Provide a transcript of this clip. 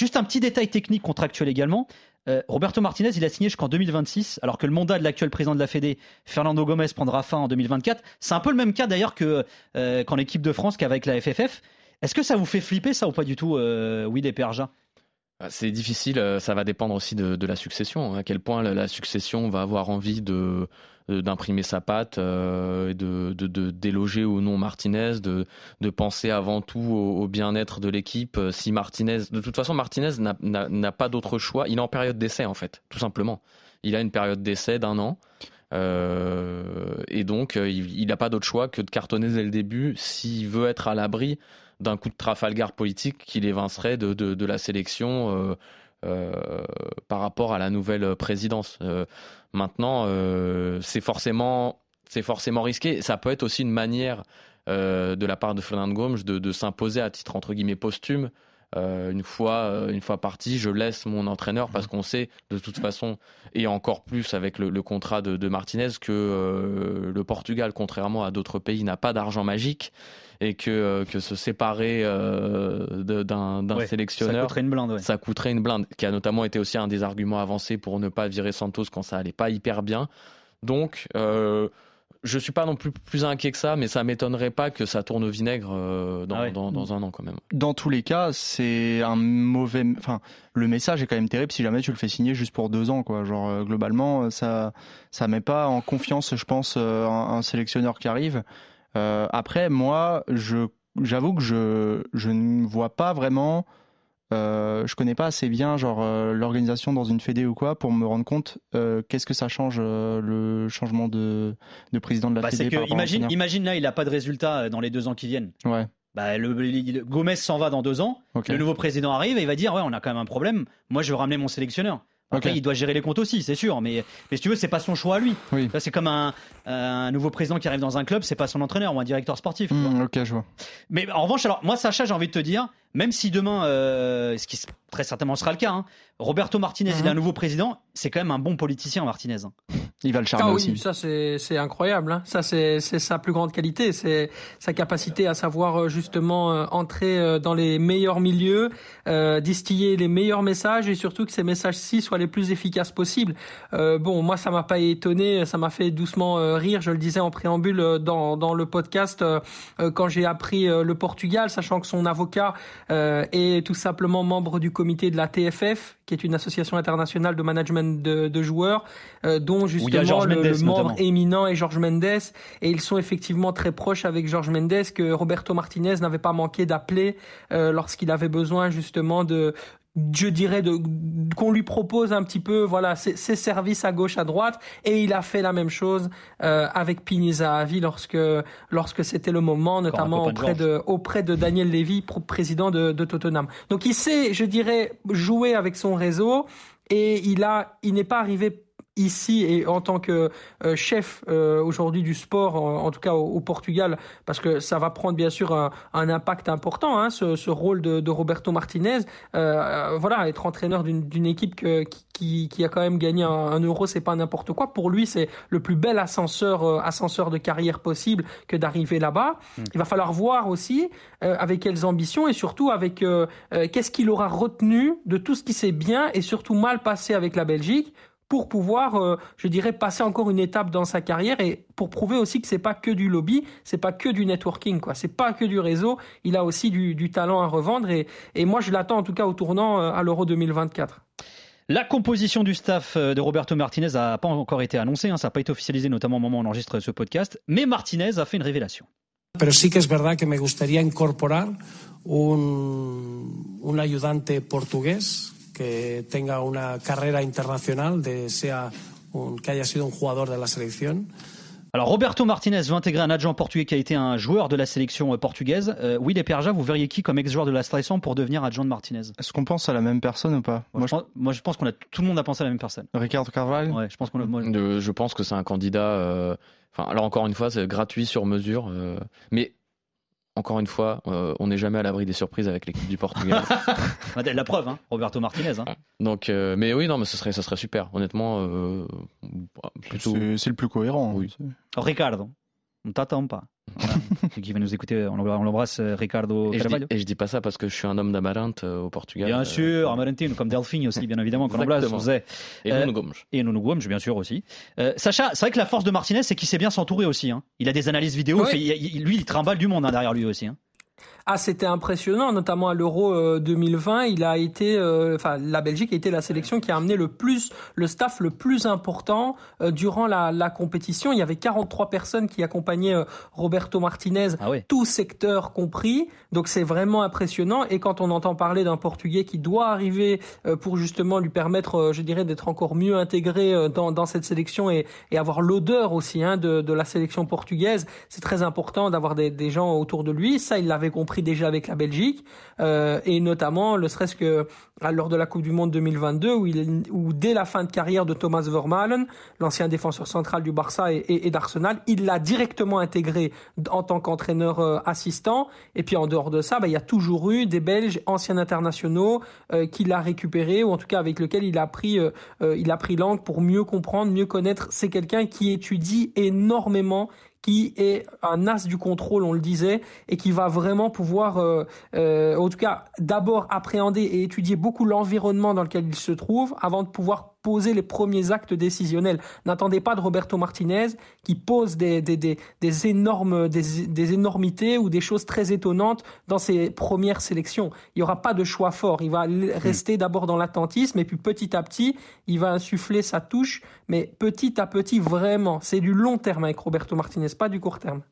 Juste un petit détail technique contractuel également. Euh, Roberto Martinez, il a signé jusqu'en 2026, alors que le mandat de l'actuel président de la Fédé, Fernando Gomez, prendra fin en 2024. C'est un peu le même cas d'ailleurs euh, qu'en équipe de France qu'avec la FFF. Est-ce que ça vous fait flipper ça ou pas du tout, euh, oui, des c'est difficile, euh, ça va dépendre aussi de, la succession. Hein. À quel point la, succession va avoir envie de d'imprimer sa patte, euh, de, de, déloger ou non Martinez, de, de penser avant tout au, bien-être de l'équipe. Euh, si Martinez, de toute façon, Martinez n'a pas d'autre choix. Il est en période d'essai en fait, tout simplement. Il a une période d'essai d'un an. Et donc, il n'a pas d'autre choix que de cartonner dès le début s'il veut être à l'abri d'un coup de Trafalgar politique qui l'évincerait de, de, la sélection euh, euh, par rapport à la nouvelle présidence. Euh, maintenant, c'est forcément, forcément risqué. Ça peut être aussi une manière de la part de Fernand Gomes de, de s'imposer à titre entre guillemets posthume. Une fois une fois parti, je laisse mon entraîneur parce qu'on sait de toute façon et encore plus avec le, le contrat de, de, Martinez que le Portugal, contrairement à d'autres pays, n'a pas d'argent magique et que, euh, que se séparer euh, d'un sélectionneur, ça coûterait une blinde. Ça coûterait une blinde, qui a notamment été aussi un des arguments avancés pour ne pas virer Santos quand ça allait pas hyper bien. Donc, euh, je suis pas non plus plus inquiet que ça, mais ça m'étonnerait pas que ça tourne au vinaigre euh, dans, ah dans, dans, un an quand même. Dans tous les cas, c'est un mauvais. Enfin, le message est quand même terrible si jamais tu le fais signer juste pour deux ans, quoi. Genre globalement, ça ça met pas en confiance, je pense, un sélectionneur qui arrive. Euh, après, moi, je, j'avoue que je, je ne vois pas vraiment. Euh, je connais pas assez bien genre euh, l'organisation dans une fédé ou quoi pour me rendre compte euh, qu'est-ce que ça change le changement de, de président de la bah, fédé. Que, imagine, imagine là, il a pas de résultat dans les deux ans qui viennent. Ouais. Bah, le, Gomez s'en va dans deux ans. Le nouveau président arrive et il va dire ouais, on a quand même un problème. Moi, je veux ramener mon sélectionneur. Après, il doit gérer les comptes aussi, c'est sûr. Mais, mais si tu veux, c'est pas son choix à lui. Oui. C'est comme un, un, nouveau président qui arrive dans un club, c'est pas son entraîneur ou un directeur sportif. Mmh, ok, je vois. Mais en revanche, alors moi, Sacha, j'ai envie de te dire, même si demain, euh, ce qui très certainement sera le cas, hein, Roberto Martinez, il est un mhm. nouveau président, c'est quand même un bon politicien, Martinez. Hein. Il va le charmer ah, oui, Ça, c'est incroyable. Hein. Ça, c'est sa plus grande qualité. C'est sa capacité à savoir euh, justement euh, entrer dans les meilleurs milieux, distiller les meilleurs messages et surtout que ces messages-ci soient les plus efficaces possibles. bon, moi, ça m'a pas étonné, ça m'a fait doucement rire. Je le disais en préambule dans, dans le podcast quand j'ai appris le Portugal, sachant que son avocat euh, est tout simplement membre du comité de la TFF, qui est une association internationale de management de, joueurs, euh, dont justement le, membre éminent est Georges Mendes. Et ils sont effectivement très proches avec Georges Mendes, que Roberto Martinez n'avait pas manqué d'appeler euh, lorsqu'il avait besoin justement de, je dirais de qu'on lui propose un petit peu voilà ses, services à gauche à droite. Et il a fait la même chose euh, avec Pini Zahavi lorsque lorsque c'était le moment notamment auprès de, auprès de Daniel Levy président de, de Tottenham. Donc il sait je dirais jouer avec son réseau. Et il a il n'est pas arrivé ici et en tant que euh, chef euh, aujourd'hui du sport, en, tout cas au, Portugal, parce que ça va prendre bien sûr un, impact important, hein, ce, rôle de, Roberto Martinez. Euh, voilà, être entraîneur d'une équipe qui, qui, a quand même gagné un, euro, c'est pas n'importe quoi. Pour lui, c'est le plus bel ascenseur, ascenseur de carrière possible que d'arriver là-bas. Hmm. Il va falloir voir aussi avec quelles ambitions et surtout avec qu'est-ce qu'il aura retenu de tout ce qui s'est bien et surtout mal passé avec la Belgique pour pouvoir, euh, je dirais, passer encore une étape dans sa carrière et pour prouver aussi que c'est pas que du lobby, c'est pas que du networking, quoi. C'est pas que du réseau. Il a aussi du, talent à revendre et, et moi je l'attends en tout cas au tournant euh, à l'Euro 2024. La composition du staff euh, de Roberto Martinez n'a pas encore été annoncée, hein. ça n'a pas été officialisé notamment au moment où on enregistre ce podcast, mais Martinez a fait une révélation. Pero sí que es verdad que me gustaría incorporar un, un ayudante portugués que tenga una carrera internacional, de, sea un, que haya sido un jugador de la selección. Alors Roberto Martinez veut intégrer un adjoint portugais qui a été un joueur de la sélection euh, portugaise. Euh, oui, les Perja, vous verriez qui comme ex-joueur de la sélection pour devenir adjoint de Martinez Est-ce qu'on pense à la même personne ou pas? Moi, je, pense, qu'on a tout le monde a pensé à la même personne. Ricardo Carvalho? Ouais, je pense qu'on je pense que c'est un candidat. Euh, enfin, alors encore une fois, c'est gratuit sur mesure. mais encore une fois, euh, on n'est jamais à l'abri des surprises avec l'équipe du Portugal. la preuve, hein, Roberto Martinez. Hein. Donc, euh, mais oui, non, mais ce serait, ça serait super. Honnêtement, euh, C'est le plus cohérent. Oui. Oh, Ricardo, on t'attend pas. Qui va nous écouter, on l'embrasse, Ricardo et Carvalho. Je dis, et je dis pas ça parce que je suis un homme d'Amarante au Portugal. Bien sûr, Amarantino, comme Delphine aussi, bien évidemment, qu'on embrasse. Et Nuno Gomes. Et Nuno Gomes, bien sûr aussi. Euh, Sacha, c'est vrai que la force de Martinez, c'est qu'il sait bien s'entourer aussi. Hein. Il a des analyses vidéo, fait, il, lui, il trimballe du monde hein, derrière lui aussi. Hein. Ah, c'était impressionnant, notamment à l'Euro 2020. Euh, il a été, euh, enfin, la Belgique a été la sélection qui a amené le plus, le staff le plus important euh, durant la, la, compétition. Il y avait 43 personnes qui accompagnaient Roberto Martinez, ah tout secteur compris. Donc c'est vraiment impressionnant. Et quand on entend parler d'un Portugais qui doit arriver pour justement lui permettre, je dirais, d'être encore mieux intégré dans, dans cette sélection et, et avoir l'odeur aussi hein, de, de la sélection portugaise, c'est très important d'avoir des, des gens autour de lui. Ça, il l'avait compris pris déjà avec la Belgique euh, et notamment le serait-ce que lors de la Coupe du Monde 2022 où, où dès la fin de carrière de Thomas Vermaelen, l'ancien défenseur central du Barça et, d'Arsenal, il l'a directement intégré en tant qu'entraîneur euh, assistant. Et puis en dehors de ça, bah, il y a toujours eu des Belges anciens internationaux euh, qu'il a récupéré ou en tout cas avec lequel il a pris euh, il a pris langue pour mieux comprendre, mieux connaître. C'est quelqu'un qui étudie énormément qui est un as du contrôle, on le disait, et qui va vraiment pouvoir, euh, euh, en tout cas, d'abord appréhender et étudier beaucoup l'environnement dans lequel il se trouve avant de pouvoir poser les premiers actes décisionnels. N'attendez pas de Roberto Martinez qui pose des, des, des, des énormes, des, des, énormités ou des choses très étonnantes dans ses premières sélections. Il n'y aura pas de choix fort. Il va rester d'abord dans l'attentisme et puis petit à petit, il va insuffler sa touche, mais petit à petit, vraiment. C'est du long terme avec Roberto Martinez, pas du court terme.